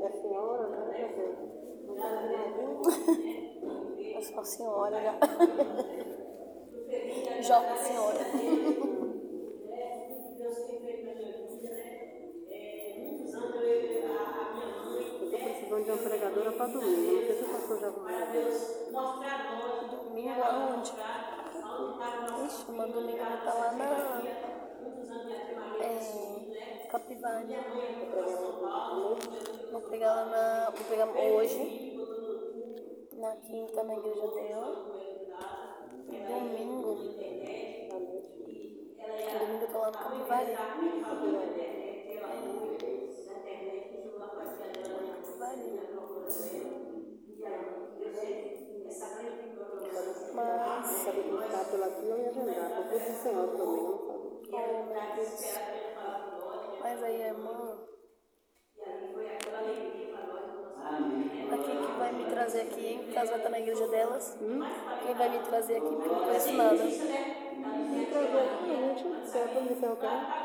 É senhora, né? Tá. Eu sou a senhora já. Joga a senhora. Eu tô precisando de uma pregadora para domingo. Não sei se o pastor já arrumou. Domingo aonde? Ixi, uma domingo vai estar lá na. É, Capivane. Vou pegar lá na. Vou pegar hoje. Na quinta na igreja dela. E domingo. Domingo eu tô lá no Capivare. Mas. Sabe está pela eu ia agendar. Eu vou de senhora também, não sabia. Deus. Mas aí, irmã. Aqui que vai me trazer aqui, hein? Caso vai estar na igreja delas. Quem vai me trazer aqui, porque eu não conheço nada. Me entregou. Ah, gente?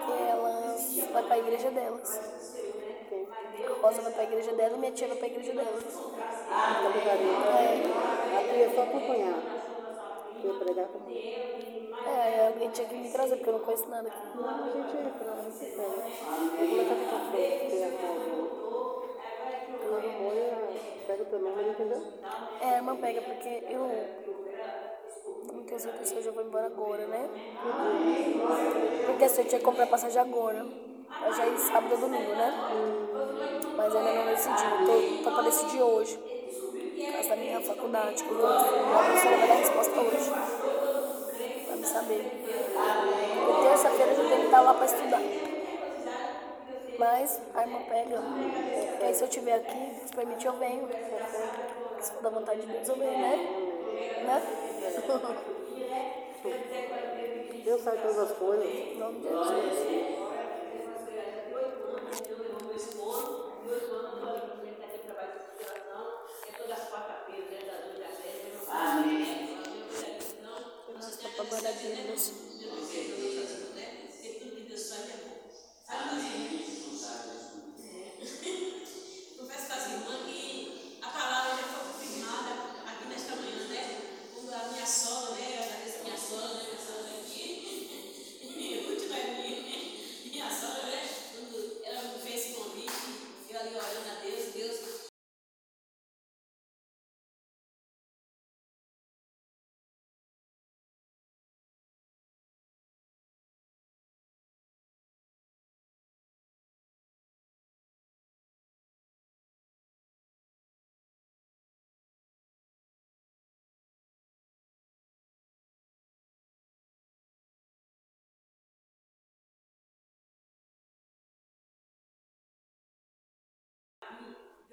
Que elas vai pra igreja delas. Quem? A Rosa vai pra igreja dela e minha tia vai pra igreja delas. Tá ligarinho. É, Aqui é só acompanhar. Eu pregar com é, alguém tinha que me trazer, porque eu não conheço nada aqui. Não, a gente entra, a gente pega. Eu vou começar a ficar pronto, pegar alguém. Eu arrumou e pega o teu número, entendeu? É, a irmã pega, porque eu não tenho certeza se eu já vou embora agora, né? Porque assim, eu tinha que comprar passagem agora. Mas já é sábado ou domingo, né? Mas ainda não decidi. Eu tô, tô pra decidir hoje. Por causa da minha faculdade, que eu vou a professora vai dar resposta hoje. Saber. E terça-feira eu já tenho que estar lá pra estudar. Mas a irmã pega. Porque aí se eu estiver aqui, se permitir, eu venho. Se for da vontade de Deus, eu venho, né? Né? Deus sabe todas as coisas. Em nome de Jesus.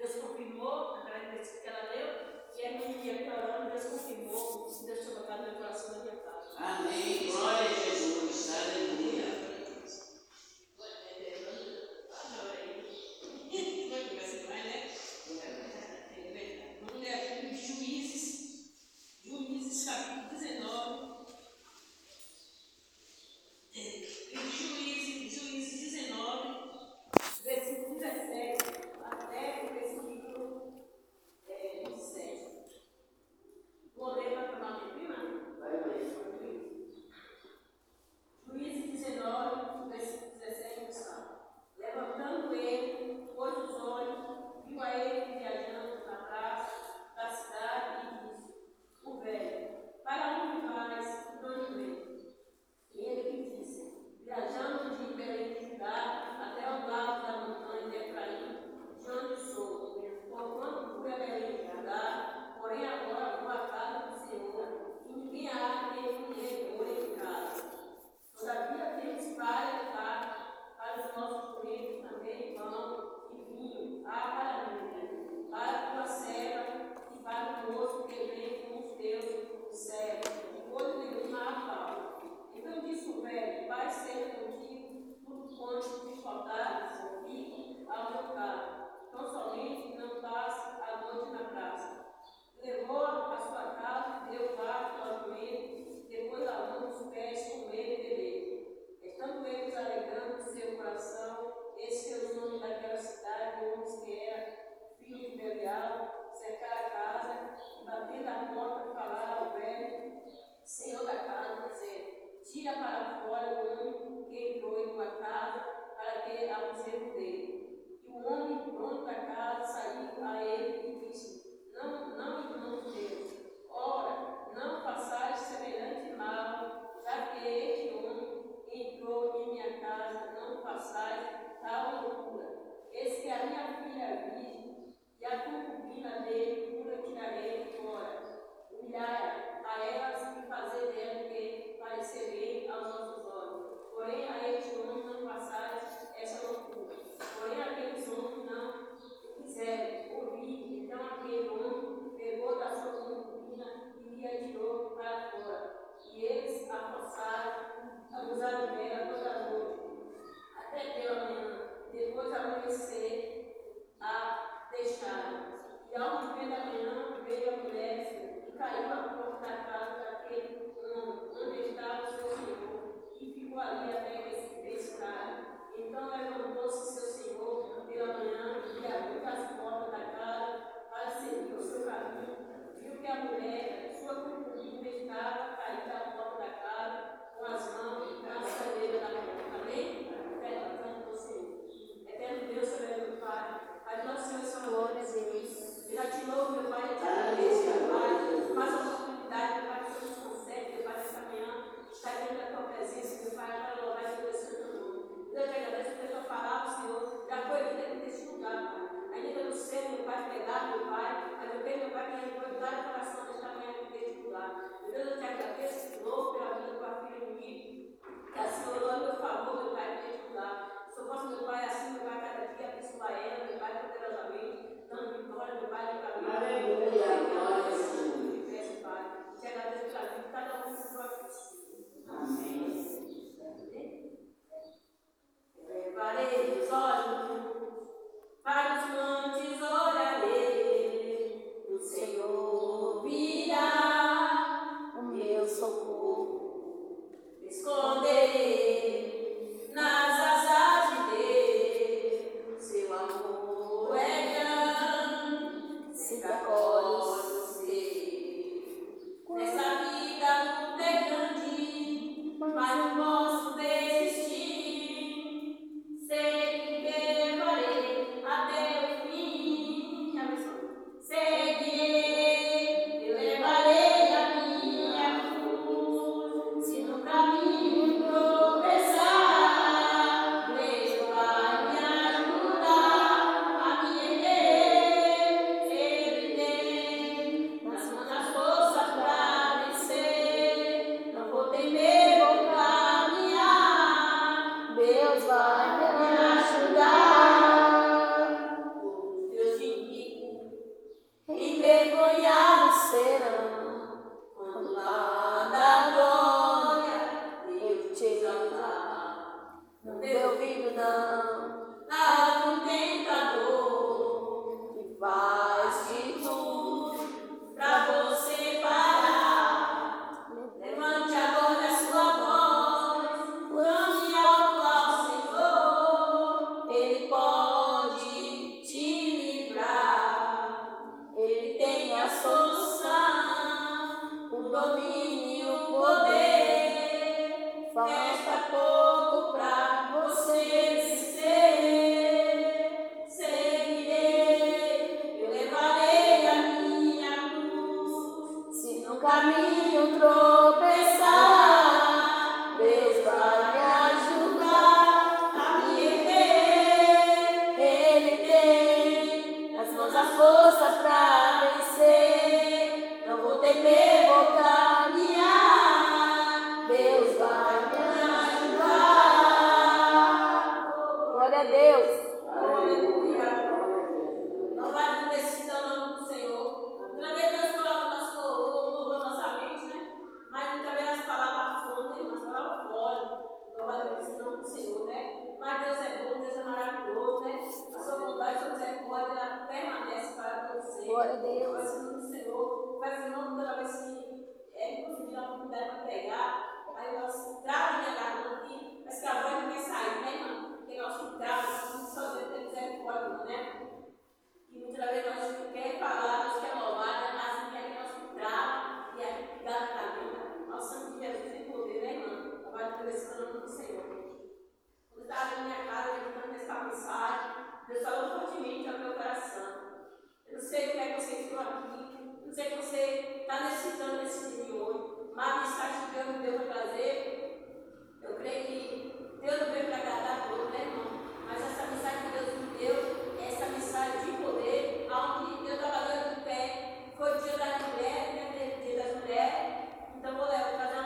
Deus confirmou, através que ela leu, e a minha ia orando, Deus confirmou, Deus tinha botado no coração da minha parte. Amém. Glória a Jesus. Aleluia. solução, o domínio, o poder, falta poder. Glória a então, Deus. Coisa do Senhor, mas é não toda vez se é impossível a oportunidade pregar, aí nós trava minha garganta aqui, mas que a voz não né, irmã? Porque nós que só Deus tem misericórdia, né? E muitas vezes nós quer falar, nós quer louvar, né? mas aqui nós que e aqui que dá na caminha. Nós somos de Jesus em poder, né, irmã? Agora começando no nome do Senhor. Estava na minha casa, eu estava mensagem, Deus falou fortemente ao meu coração não sei como é que você entrou aqui, não sei que você está necessitando desse tipo dia hoje, mas está chegando Deus para fazer. Eu creio que Deus não veio para agradar todo, né, irmão? Mas essa mensagem que Deus me deu, essa mensagem de poder, aonde eu estava dando pé, foi o dia da mulher, né? Dia da mulher, Então vou levar para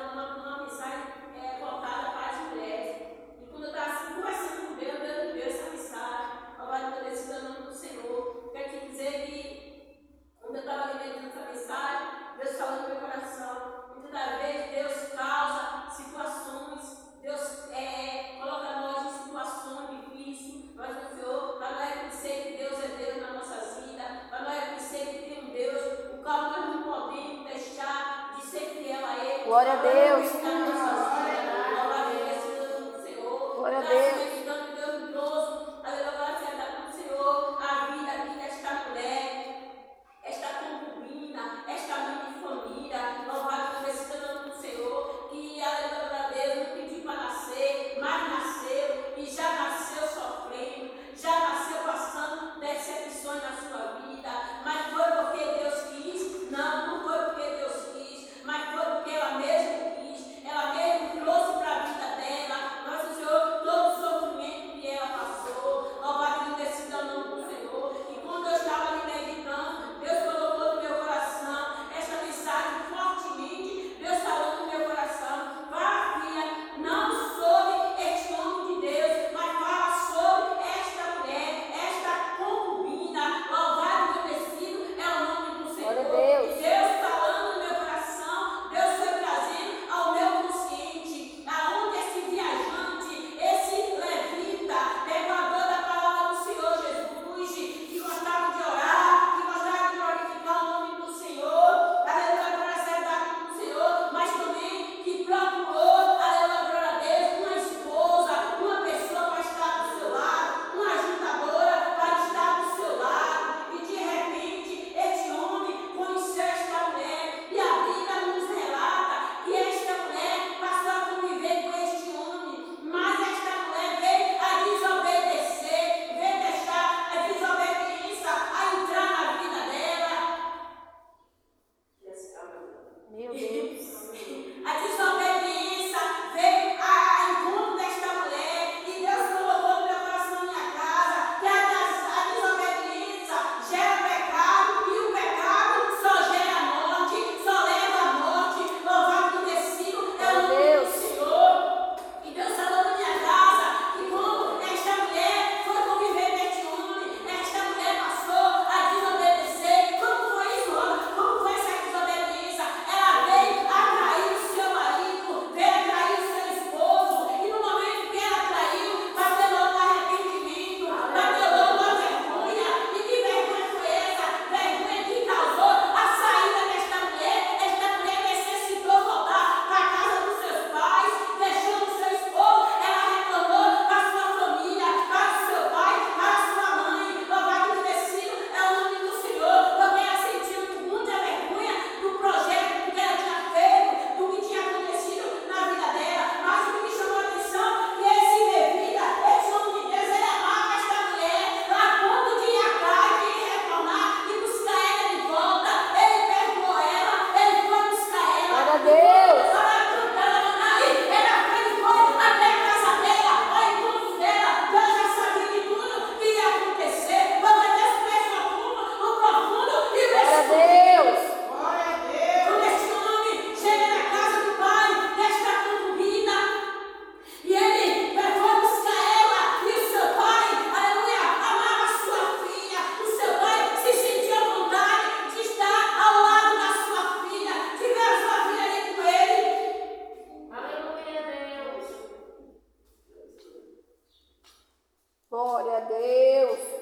Glória a Deus.